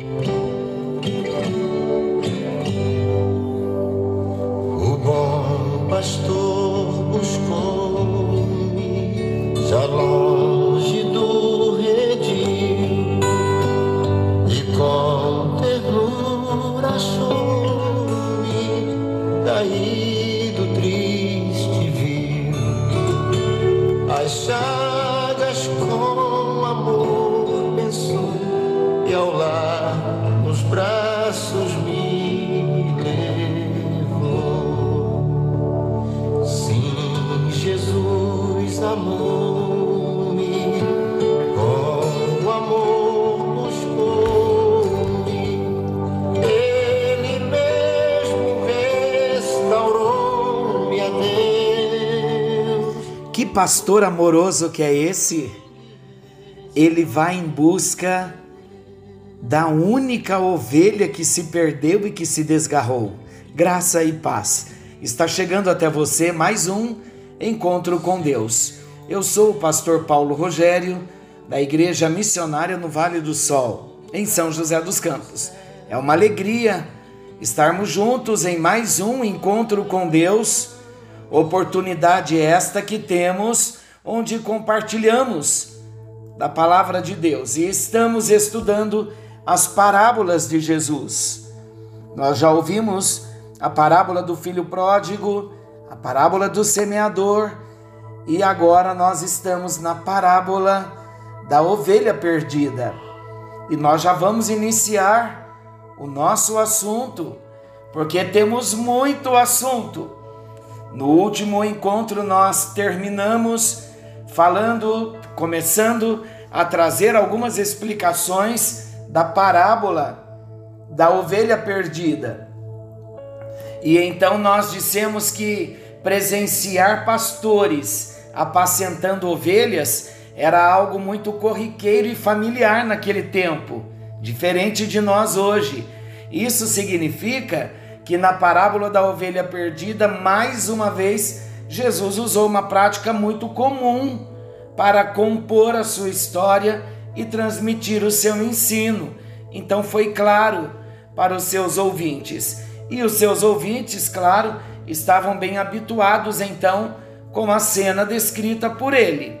O bom pastor pastor amoroso que é esse? Ele vai em busca da única ovelha que se perdeu e que se desgarrou. Graça e paz. Está chegando até você mais um encontro com Deus. Eu sou o pastor Paulo Rogério, da Igreja Missionária no Vale do Sol, em São José dos Campos. É uma alegria estarmos juntos em mais um encontro com Deus. Oportunidade esta que temos onde compartilhamos da palavra de Deus e estamos estudando as parábolas de Jesus. Nós já ouvimos a parábola do filho pródigo, a parábola do semeador e agora nós estamos na parábola da ovelha perdida. E nós já vamos iniciar o nosso assunto, porque temos muito assunto. No último encontro nós terminamos falando, começando a trazer algumas explicações da parábola da ovelha perdida. E então nós dissemos que presenciar pastores apacentando ovelhas era algo muito corriqueiro e familiar naquele tempo, diferente de nós hoje. Isso significa que na parábola da ovelha perdida, mais uma vez, Jesus usou uma prática muito comum para compor a sua história e transmitir o seu ensino. Então foi claro para os seus ouvintes. E os seus ouvintes, claro, estavam bem habituados então com a cena descrita por ele.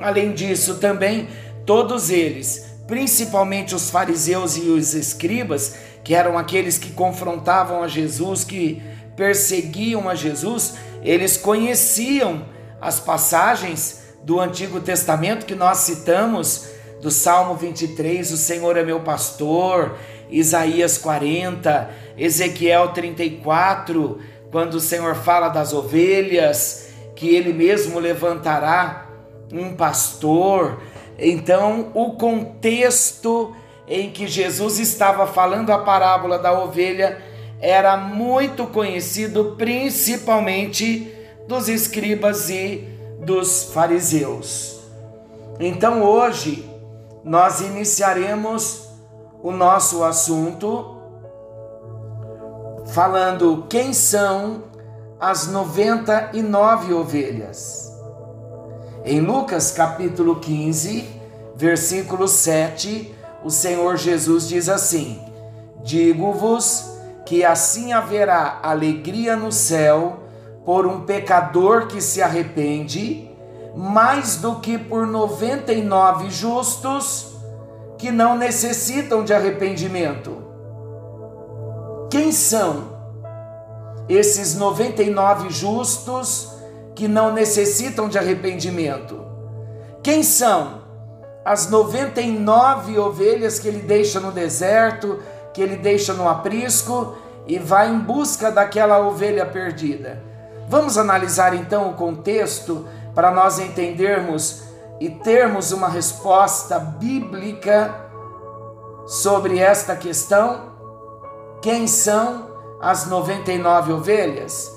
Além disso, também todos eles, principalmente os fariseus e os escribas, que eram aqueles que confrontavam a Jesus, que perseguiam a Jesus, eles conheciam as passagens do Antigo Testamento que nós citamos, do Salmo 23, o Senhor é meu pastor, Isaías 40, Ezequiel 34, quando o Senhor fala das ovelhas, que ele mesmo levantará um pastor. Então, o contexto em que Jesus estava falando a parábola da ovelha era muito conhecido principalmente dos escribas e dos fariseus. Então hoje nós iniciaremos o nosso assunto falando quem são as 99 ovelhas. Em Lucas capítulo 15, versículo 7, o Senhor Jesus diz assim: Digo-vos que assim haverá alegria no céu por um pecador que se arrepende, mais do que por 99 justos que não necessitam de arrependimento. Quem são esses 99 justos que não necessitam de arrependimento? Quem são as 99 ovelhas que ele deixa no deserto, que ele deixa no aprisco e vai em busca daquela ovelha perdida? Vamos analisar então o contexto para nós entendermos e termos uma resposta bíblica sobre esta questão? Quem são as 99 ovelhas?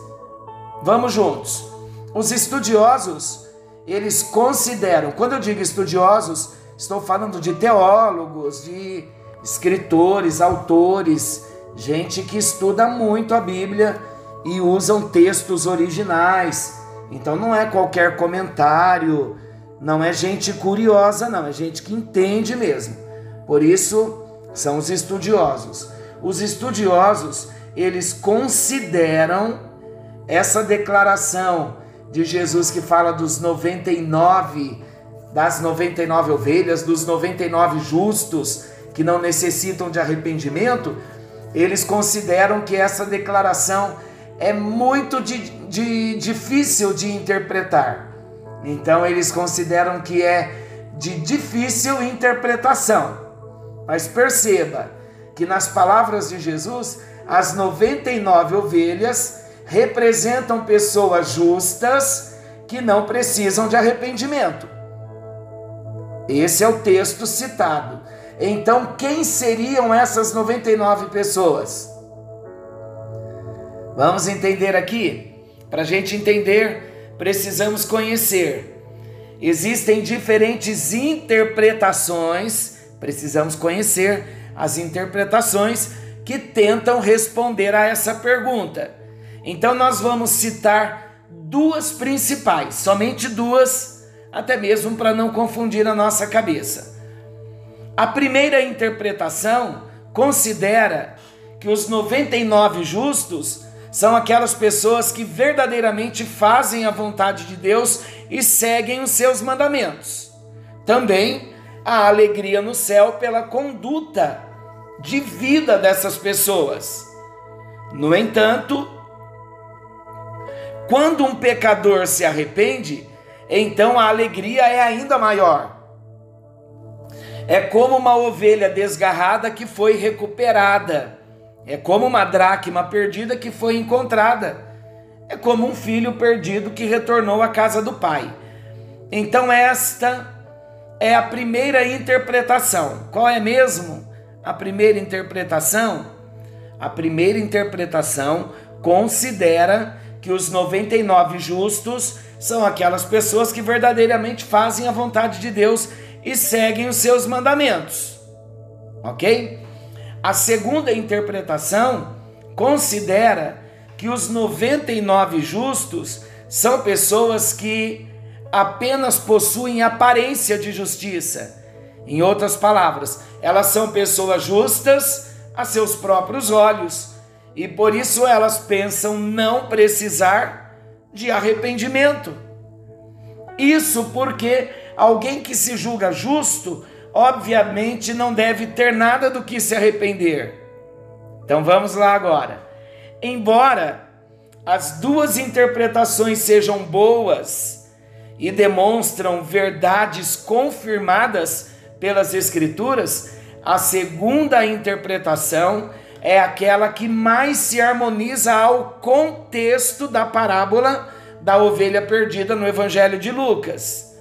Vamos juntos. Os estudiosos, eles consideram, quando eu digo estudiosos, estou falando de teólogos, de escritores, autores, gente que estuda muito a Bíblia e usam textos originais. Então não é qualquer comentário, não é gente curiosa, não, é gente que entende mesmo. Por isso, São os estudiosos. Os estudiosos, eles consideram essa declaração de Jesus que fala dos 99 das 99 ovelhas, dos 99 justos que não necessitam de arrependimento, eles consideram que essa declaração é muito de, de, difícil de interpretar. Então eles consideram que é de difícil interpretação. Mas perceba que nas palavras de Jesus, as 99 ovelhas representam pessoas justas que não precisam de arrependimento. Esse é o texto citado. Então, quem seriam essas 99 pessoas? Vamos entender aqui? Para a gente entender, precisamos conhecer. Existem diferentes interpretações, precisamos conhecer as interpretações que tentam responder a essa pergunta. Então, nós vamos citar duas principais, somente duas até mesmo para não confundir a nossa cabeça. A primeira interpretação considera que os 99 justos são aquelas pessoas que verdadeiramente fazem a vontade de Deus e seguem os seus mandamentos. Também a alegria no céu pela conduta de vida dessas pessoas. No entanto, quando um pecador se arrepende, então a alegria é ainda maior. É como uma ovelha desgarrada que foi recuperada. É como uma dracma perdida que foi encontrada. É como um filho perdido que retornou à casa do pai. Então, esta é a primeira interpretação. Qual é mesmo a primeira interpretação? A primeira interpretação considera que os 99 justos são aquelas pessoas que verdadeiramente fazem a vontade de Deus e seguem os seus mandamentos. Ok? A segunda interpretação considera que os 99 justos são pessoas que apenas possuem aparência de justiça. Em outras palavras, elas são pessoas justas a seus próprios olhos e por isso elas pensam não precisar de arrependimento. Isso porque alguém que se julga justo, obviamente não deve ter nada do que se arrepender. Então vamos lá agora. Embora as duas interpretações sejam boas e demonstram verdades confirmadas pelas Escrituras, a segunda interpretação é aquela que mais se harmoniza ao contexto da parábola da ovelha perdida no Evangelho de Lucas.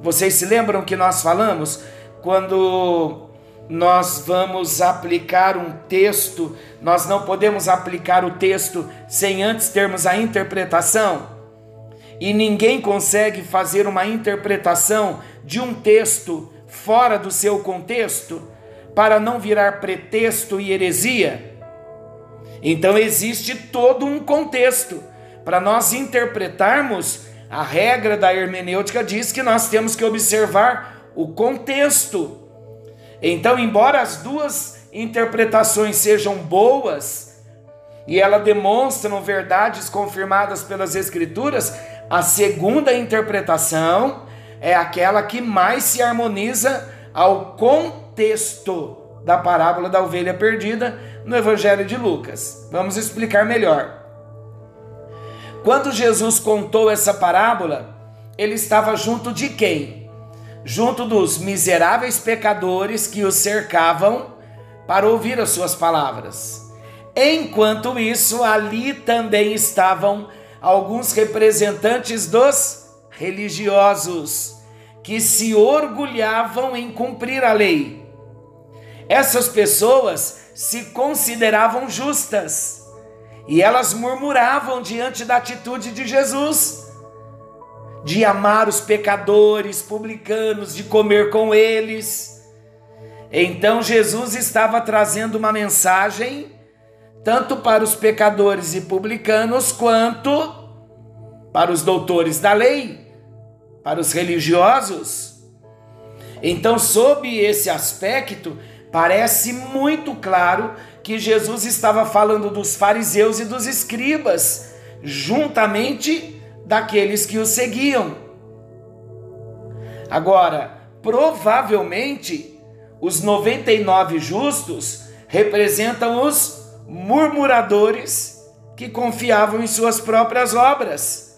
Vocês se lembram que nós falamos quando nós vamos aplicar um texto, nós não podemos aplicar o texto sem antes termos a interpretação? E ninguém consegue fazer uma interpretação de um texto fora do seu contexto? Para não virar pretexto e heresia? Então existe todo um contexto para nós interpretarmos a regra da hermenêutica diz que nós temos que observar o contexto. Então, embora as duas interpretações sejam boas e elas demonstram verdades confirmadas pelas escrituras, a segunda interpretação é aquela que mais se harmoniza ao contexto texto da parábola da ovelha perdida no Evangelho de Lucas. Vamos explicar melhor. Quando Jesus contou essa parábola, ele estava junto de quem? Junto dos miseráveis pecadores que o cercavam para ouvir as suas palavras. Enquanto isso, ali também estavam alguns representantes dos religiosos que se orgulhavam em cumprir a lei essas pessoas se consideravam justas e elas murmuravam diante da atitude de Jesus, de amar os pecadores, publicanos, de comer com eles. Então Jesus estava trazendo uma mensagem tanto para os pecadores e publicanos quanto para os doutores da lei, para os religiosos. Então, sob esse aspecto, parece muito claro que Jesus estava falando dos fariseus e dos escribas, juntamente daqueles que o seguiam. Agora, provavelmente, os 99 justos representam os murmuradores que confiavam em suas próprias obras.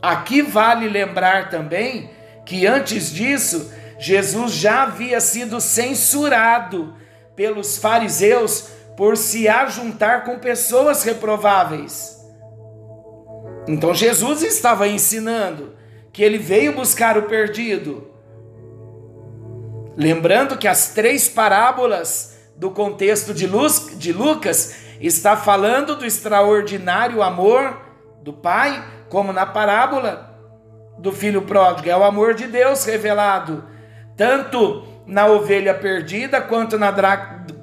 Aqui vale lembrar também que antes disso, Jesus já havia sido censurado pelos fariseus por se ajuntar com pessoas reprováveis. Então Jesus estava ensinando que ele veio buscar o perdido. Lembrando que as três parábolas do contexto de, Luz, de Lucas está falando do extraordinário amor do Pai, como na parábola do filho pródigo, é o amor de Deus revelado, tanto na ovelha perdida quanto na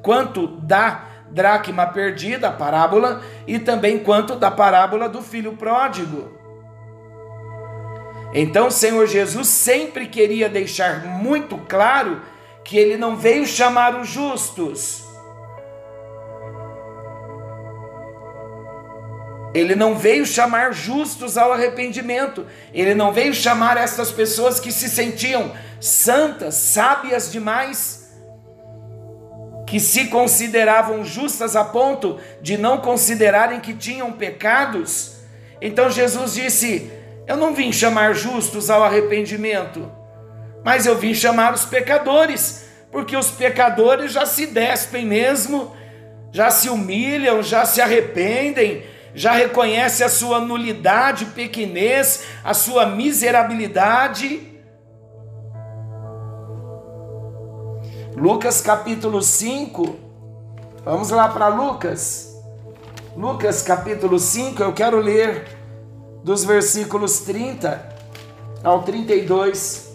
quanto da dracma perdida, a parábola, e também quanto da parábola do filho pródigo. Então o Senhor Jesus sempre queria deixar muito claro que ele não veio chamar os justos. Ele não veio chamar justos ao arrependimento. Ele não veio chamar essas pessoas que se sentiam santas, sábias demais, que se consideravam justas a ponto de não considerarem que tinham pecados. Então Jesus disse: Eu não vim chamar justos ao arrependimento mas eu vim chamar os pecadores, porque os pecadores já se despem mesmo, já se humilham, já se arrependem, já reconhecem a sua nulidade, pequenez, a sua miserabilidade. Lucas capítulo 5, vamos lá para Lucas. Lucas capítulo 5, eu quero ler dos versículos 30 ao 32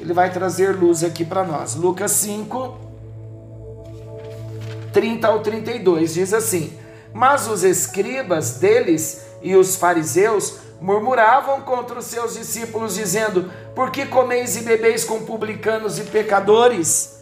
ele vai trazer luz aqui para nós. Lucas 5, 30 ao 32 diz assim: Mas os escribas deles e os fariseus murmuravam contra os seus discípulos, dizendo: Por que comeis e bebeis com publicanos e pecadores?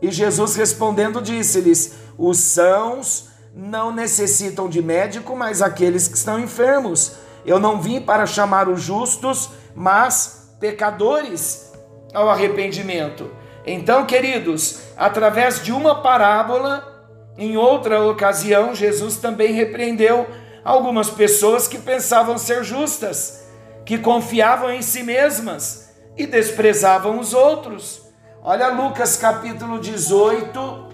E Jesus respondendo disse-lhes: Os sãos não necessitam de médico, mas aqueles que estão enfermos. Eu não vim para chamar os justos, mas pecadores ao arrependimento. Então, queridos, através de uma parábola, em outra ocasião, Jesus também repreendeu algumas pessoas que pensavam ser justas, que confiavam em si mesmas e desprezavam os outros. Olha Lucas capítulo 18,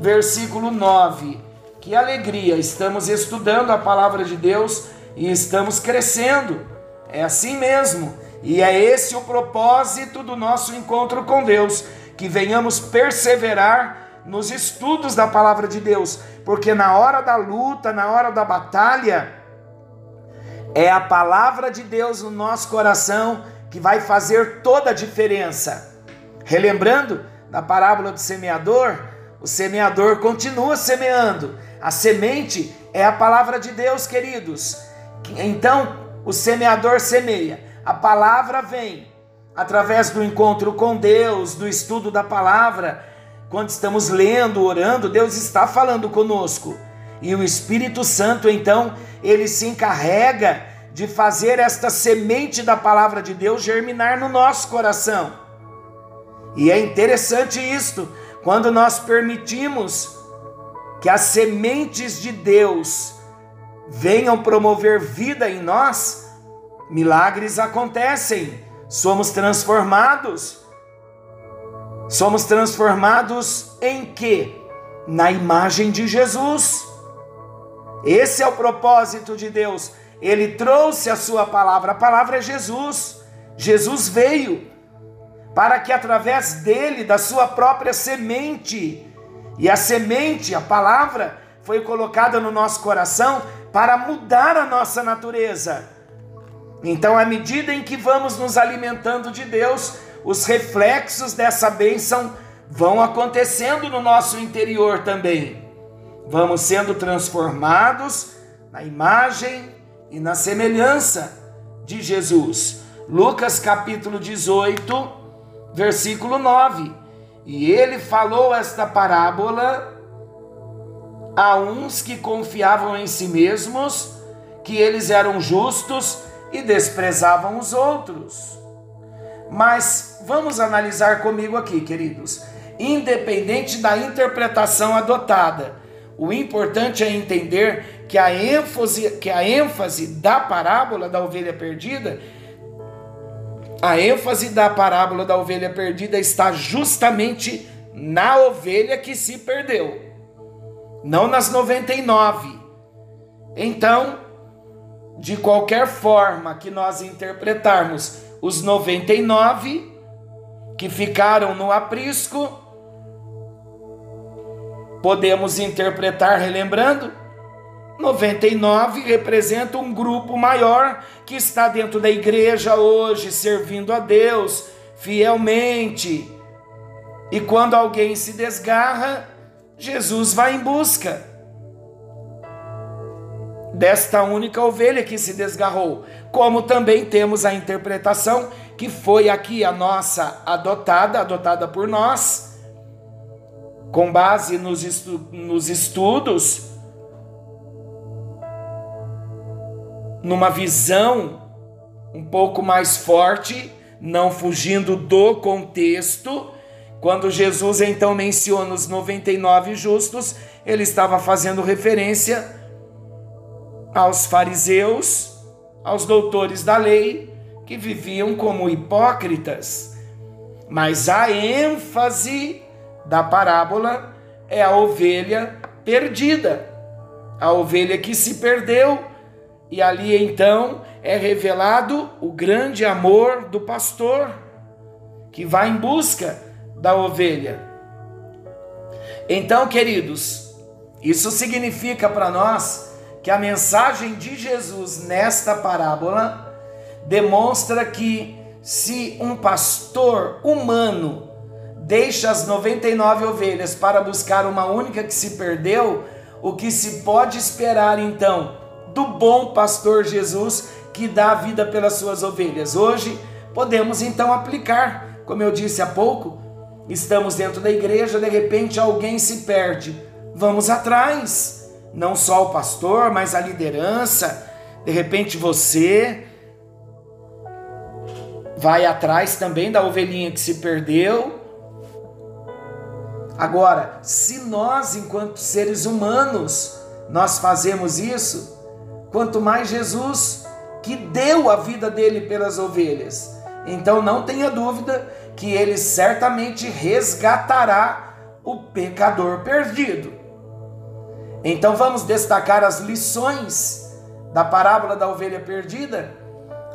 versículo 9. Que alegria! Estamos estudando a palavra de Deus e estamos crescendo. É assim mesmo. E é esse o propósito do nosso encontro com Deus, que venhamos perseverar nos estudos da palavra de Deus, porque na hora da luta, na hora da batalha, é a palavra de Deus no nosso coração que vai fazer toda a diferença. Relembrando da parábola do semeador, o semeador continua semeando. A semente é a palavra de Deus, queridos. Então, o semeador semeia a palavra vem através do encontro com Deus, do estudo da palavra. Quando estamos lendo, orando, Deus está falando conosco. E o Espírito Santo, então, ele se encarrega de fazer esta semente da palavra de Deus germinar no nosso coração. E é interessante isto, quando nós permitimos que as sementes de Deus venham promover vida em nós, milagres acontecem, somos transformados. Somos transformados em quê? Na imagem de Jesus. Esse é o propósito de Deus. Ele trouxe a sua palavra. A palavra é Jesus. Jesus veio para que através dele, da sua própria semente, e a semente, a palavra, foi colocada no nosso coração para mudar a nossa natureza então, à medida em que vamos nos alimentando de Deus, os reflexos dessa bênção vão acontecendo no nosso interior também. Vamos sendo transformados na imagem e na semelhança de Jesus. Lucas capítulo 18, versículo 9. E ele falou esta parábola a uns que confiavam em si mesmos, que eles eram justos e desprezavam os outros. Mas vamos analisar comigo aqui, queridos. Independente da interpretação adotada, o importante é entender que a ênfase, que a ênfase da parábola da ovelha perdida, a ênfase da parábola da ovelha perdida está justamente na ovelha que se perdeu, não nas 99. Então, de qualquer forma que nós interpretarmos os 99 que ficaram no aprisco, podemos interpretar relembrando 99 representa um grupo maior que está dentro da igreja hoje, servindo a Deus fielmente. E quando alguém se desgarra, Jesus vai em busca desta única ovelha que se desgarrou, como também temos a interpretação que foi aqui a nossa adotada, adotada por nós, com base nos, estu nos estudos, numa visão um pouco mais forte, não fugindo do contexto. Quando Jesus então menciona os 99 justos, ele estava fazendo referência aos fariseus, aos doutores da lei, que viviam como hipócritas. Mas a ênfase da parábola é a ovelha perdida, a ovelha que se perdeu, e ali então é revelado o grande amor do pastor, que vai em busca da ovelha. Então, queridos, isso significa para nós que a mensagem de Jesus nesta parábola demonstra que se um pastor humano deixa as 99 ovelhas para buscar uma única que se perdeu, o que se pode esperar então do bom pastor Jesus que dá a vida pelas suas ovelhas? Hoje podemos então aplicar, como eu disse há pouco, estamos dentro da igreja, de repente alguém se perde, vamos atrás não só o pastor, mas a liderança, de repente você vai atrás também da ovelhinha que se perdeu. Agora, se nós, enquanto seres humanos, nós fazemos isso, quanto mais Jesus, que deu a vida dele pelas ovelhas, então não tenha dúvida que ele certamente resgatará o pecador perdido. Então vamos destacar as lições da parábola da ovelha perdida.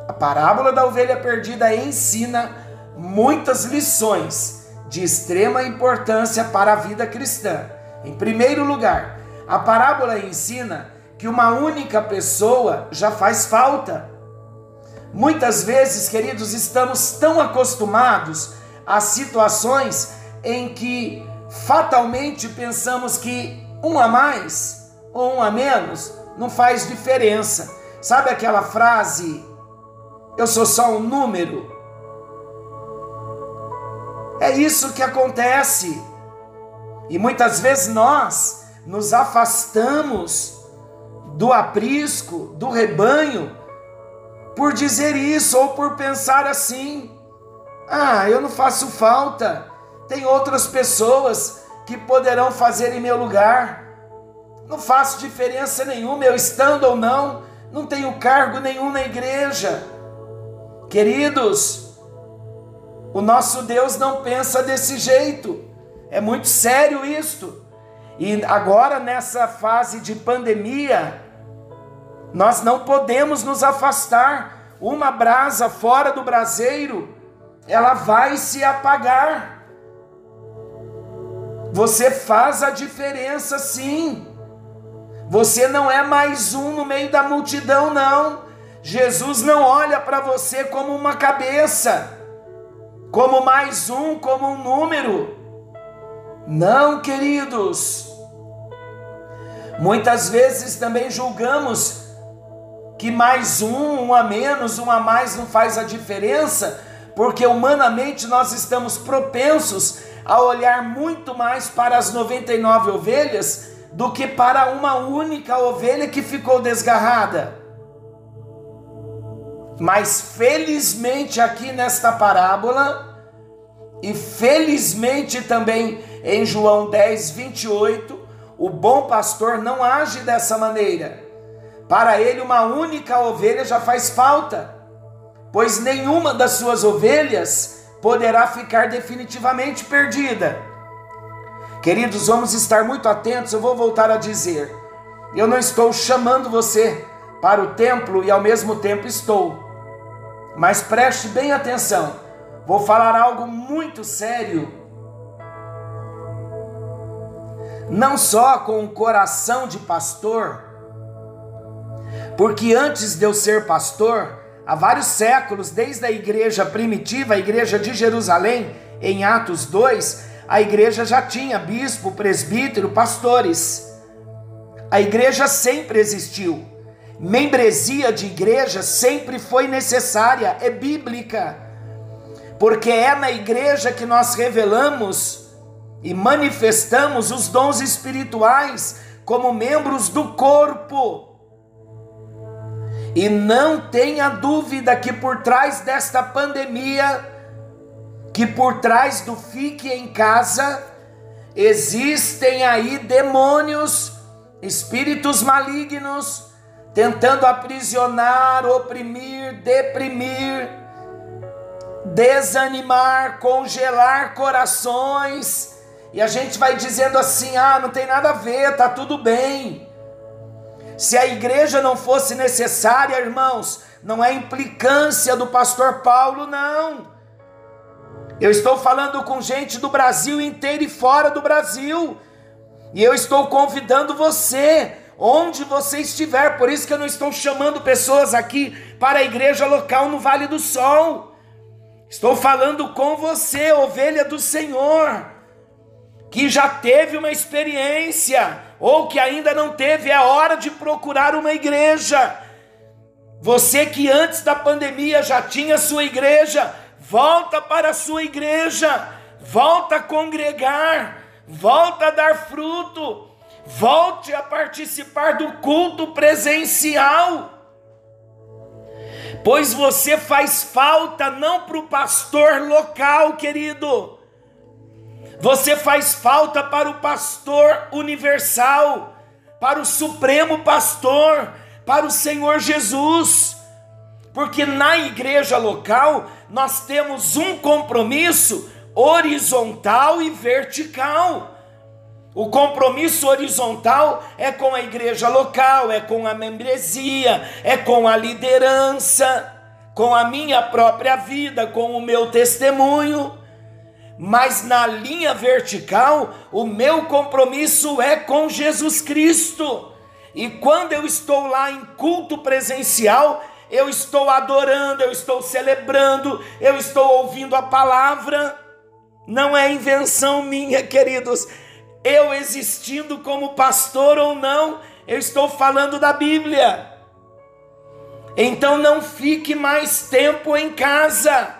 A parábola da ovelha perdida ensina muitas lições de extrema importância para a vida cristã. Em primeiro lugar, a parábola ensina que uma única pessoa já faz falta. Muitas vezes, queridos, estamos tão acostumados a situações em que fatalmente pensamos que um a mais ou um a menos não faz diferença. Sabe aquela frase? Eu sou só um número. É isso que acontece. E muitas vezes nós nos afastamos do aprisco, do rebanho, por dizer isso ou por pensar assim: ah, eu não faço falta, tem outras pessoas que poderão fazer em meu lugar. Não faço diferença nenhuma, eu estando ou não, não tenho cargo nenhum na igreja. Queridos, o nosso Deus não pensa desse jeito. É muito sério isto. E agora, nessa fase de pandemia, nós não podemos nos afastar. Uma brasa fora do braseiro, ela vai se apagar. Você faz a diferença sim. Você não é mais um no meio da multidão, não. Jesus não olha para você como uma cabeça, como mais um, como um número. Não, queridos. Muitas vezes também julgamos que mais um, um a menos, um a mais não faz a diferença, porque humanamente nós estamos propensos a olhar muito mais para as 99 ovelhas do que para uma única ovelha que ficou desgarrada. Mas felizmente aqui nesta parábola, e felizmente também em João 10, 28, o bom pastor não age dessa maneira. Para ele, uma única ovelha já faz falta, pois nenhuma das suas ovelhas poderá ficar definitivamente perdida. Queridos, vamos estar muito atentos. Eu vou voltar a dizer: eu não estou chamando você para o templo e ao mesmo tempo estou. Mas preste bem atenção. Vou falar algo muito sério. Não só com o coração de pastor, porque antes de eu ser pastor, há vários séculos, desde a igreja primitiva, a igreja de Jerusalém, em Atos 2, a igreja já tinha bispo, presbítero, pastores. A igreja sempre existiu. Membresia de igreja sempre foi necessária, é bíblica. Porque é na igreja que nós revelamos e manifestamos os dons espirituais como membros do corpo. E não tenha dúvida que por trás desta pandemia, que por trás do fique em casa existem aí demônios, espíritos malignos, tentando aprisionar, oprimir, deprimir, desanimar, congelar corações. E a gente vai dizendo assim: ah, não tem nada a ver, tá tudo bem. Se a igreja não fosse necessária, irmãos, não é implicância do pastor Paulo, não. Eu estou falando com gente do Brasil inteiro e fora do Brasil. E eu estou convidando você, onde você estiver. Por isso que eu não estou chamando pessoas aqui para a igreja local no Vale do Sol. Estou falando com você, ovelha do Senhor, que já teve uma experiência ou que ainda não teve, é hora de procurar uma igreja. Você que antes da pandemia já tinha sua igreja, volta para a sua igreja, volta a congregar, volta a dar fruto, volte a participar do culto presencial. Pois você faz falta não para o pastor local, querido, você faz falta para o pastor universal, para o supremo pastor, para o Senhor Jesus porque na igreja local nós temos um compromisso horizontal e vertical. O compromisso horizontal é com a igreja local, é com a membresia, é com a liderança, com a minha própria vida, com o meu testemunho. Mas na linha vertical, o meu compromisso é com Jesus Cristo. E quando eu estou lá em culto presencial, eu estou adorando, eu estou celebrando, eu estou ouvindo a palavra. Não é invenção minha, queridos. Eu existindo como pastor ou não, eu estou falando da Bíblia. Então não fique mais tempo em casa.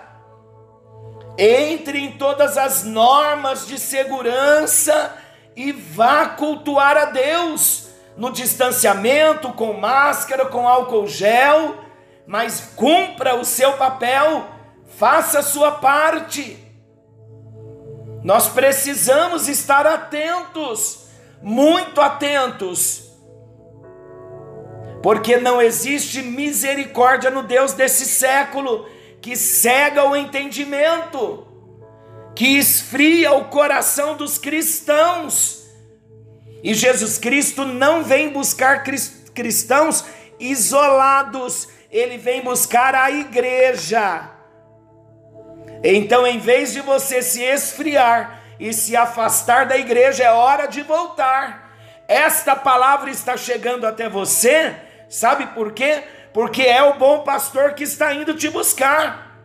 Entre em todas as normas de segurança e vá cultuar a Deus no distanciamento, com máscara, com álcool gel mas cumpra o seu papel, faça a sua parte. Nós precisamos estar atentos, muito atentos, porque não existe misericórdia no Deus desse século que cega o entendimento, que esfria o coração dos cristãos. E Jesus Cristo não vem buscar cristãos isolados, ele vem buscar a igreja. Então, em vez de você se esfriar e se afastar da igreja, é hora de voltar. Esta palavra está chegando até você, sabe por quê? Porque é o bom pastor que está indo te buscar.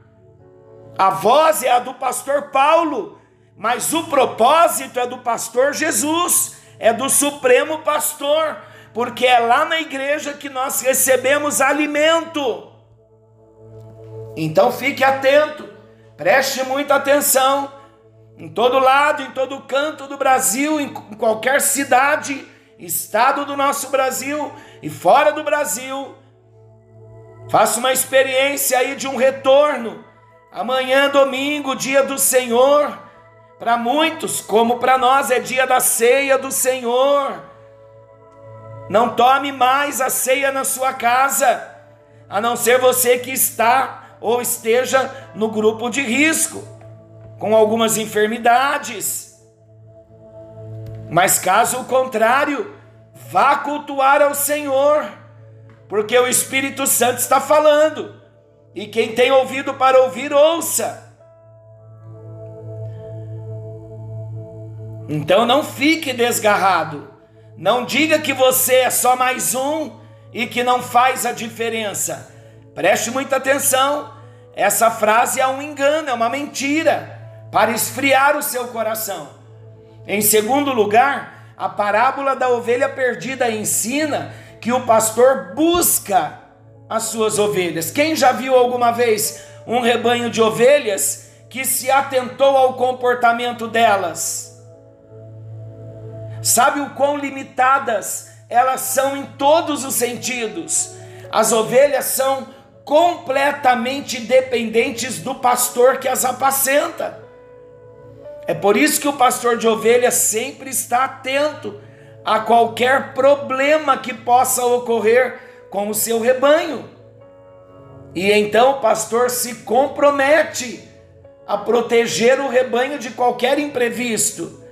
A voz é a do pastor Paulo, mas o propósito é do pastor Jesus, é do supremo pastor porque é lá na igreja que nós recebemos alimento. Então fique atento, preste muita atenção. em todo lado, em todo canto do Brasil, em qualquer cidade, estado do nosso Brasil e fora do Brasil. Faça uma experiência aí de um retorno. Amanhã, domingo, dia do Senhor. Para muitos, como para nós, é dia da ceia do Senhor. Não tome mais a ceia na sua casa, a não ser você que está ou esteja no grupo de risco, com algumas enfermidades. Mas caso contrário, vá cultuar ao Senhor, porque o Espírito Santo está falando, e quem tem ouvido para ouvir, ouça. Então não fique desgarrado. Não diga que você é só mais um e que não faz a diferença. Preste muita atenção. Essa frase é um engano, é uma mentira para esfriar o seu coração. Em segundo lugar, a parábola da ovelha perdida ensina que o pastor busca as suas ovelhas. Quem já viu alguma vez um rebanho de ovelhas que se atentou ao comportamento delas? Sabe o quão limitadas elas são em todos os sentidos? As ovelhas são completamente dependentes do pastor que as apacenta. É por isso que o pastor de ovelhas sempre está atento a qualquer problema que possa ocorrer com o seu rebanho. E então o pastor se compromete a proteger o rebanho de qualquer imprevisto.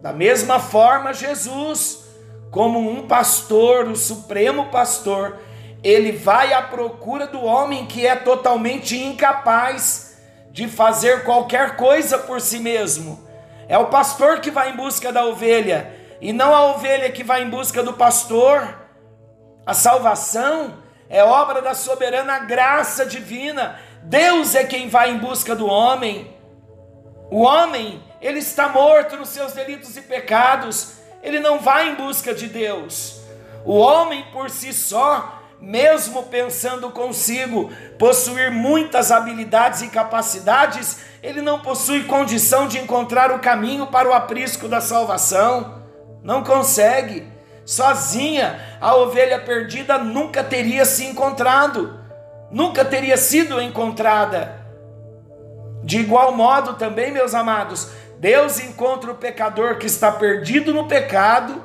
Da mesma forma, Jesus, como um pastor, o supremo pastor, ele vai à procura do homem que é totalmente incapaz de fazer qualquer coisa por si mesmo. É o pastor que vai em busca da ovelha e não a ovelha que vai em busca do pastor. A salvação é obra da soberana graça divina. Deus é quem vai em busca do homem. O homem ele está morto nos seus delitos e pecados, ele não vai em busca de Deus. O homem por si só, mesmo pensando consigo possuir muitas habilidades e capacidades, ele não possui condição de encontrar o caminho para o aprisco da salvação. Não consegue. Sozinha, a ovelha perdida nunca teria se encontrado, nunca teria sido encontrada. De igual modo, também, meus amados, Deus encontra o pecador que está perdido no pecado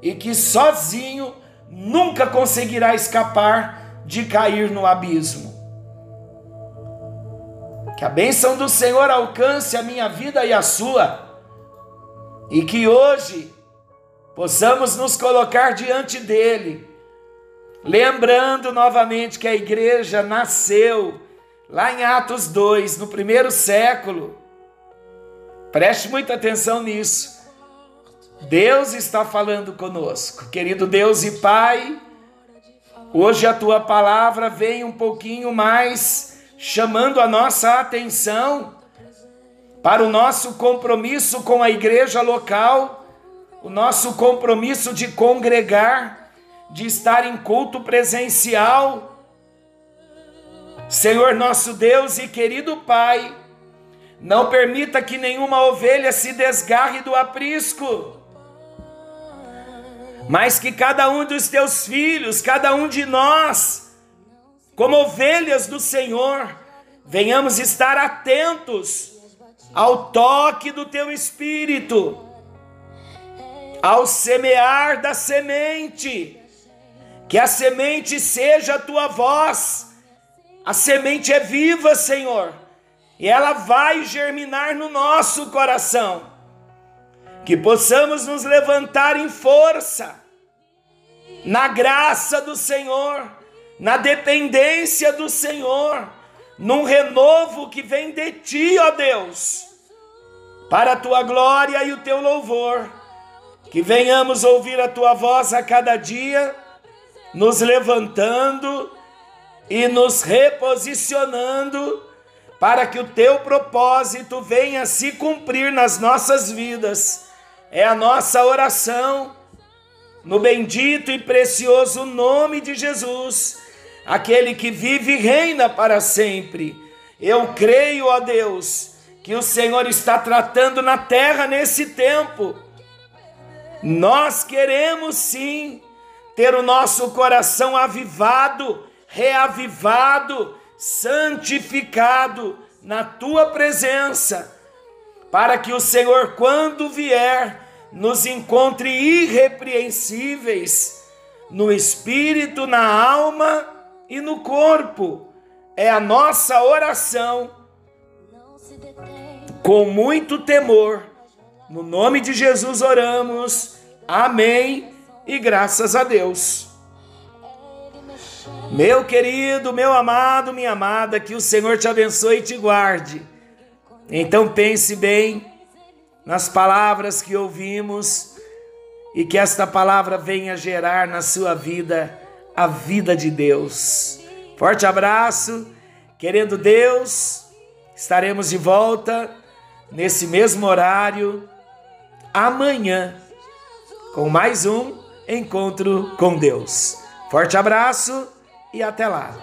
e que sozinho nunca conseguirá escapar de cair no abismo. Que a bênção do Senhor alcance a minha vida e a sua, e que hoje possamos nos colocar diante dEle, lembrando novamente que a igreja nasceu lá em Atos 2, no primeiro século Preste muita atenção nisso. Deus está falando conosco, querido Deus e Pai. Hoje a tua palavra vem um pouquinho mais chamando a nossa atenção para o nosso compromisso com a igreja local, o nosso compromisso de congregar, de estar em culto presencial. Senhor nosso Deus e querido Pai, não permita que nenhuma ovelha se desgarre do aprisco, mas que cada um dos teus filhos, cada um de nós, como ovelhas do Senhor, venhamos estar atentos ao toque do teu espírito, ao semear da semente, que a semente seja a tua voz, a semente é viva, Senhor e ela vai germinar no nosso coração. Que possamos nos levantar em força, na graça do Senhor, na dependência do Senhor, num renovo que vem de ti, ó Deus, para a tua glória e o teu louvor. Que venhamos ouvir a tua voz a cada dia, nos levantando e nos reposicionando para que o teu propósito venha se cumprir nas nossas vidas. É a nossa oração, no bendito e precioso nome de Jesus, aquele que vive e reina para sempre. Eu creio, ó Deus, que o Senhor está tratando na terra nesse tempo. Nós queremos sim ter o nosso coração avivado, reavivado, santificado na tua presença, para que o Senhor, quando vier, nos encontre irrepreensíveis no espírito, na alma e no corpo. É a nossa oração com muito temor. No nome de Jesus oramos. Amém. E graças a Deus. Meu querido, meu amado, minha amada, que o Senhor te abençoe e te guarde. Então pense bem nas palavras que ouvimos e que esta palavra venha gerar na sua vida a vida de Deus. Forte abraço, querendo Deus, estaremos de volta nesse mesmo horário amanhã com mais um encontro com Deus. Forte abraço e até lá.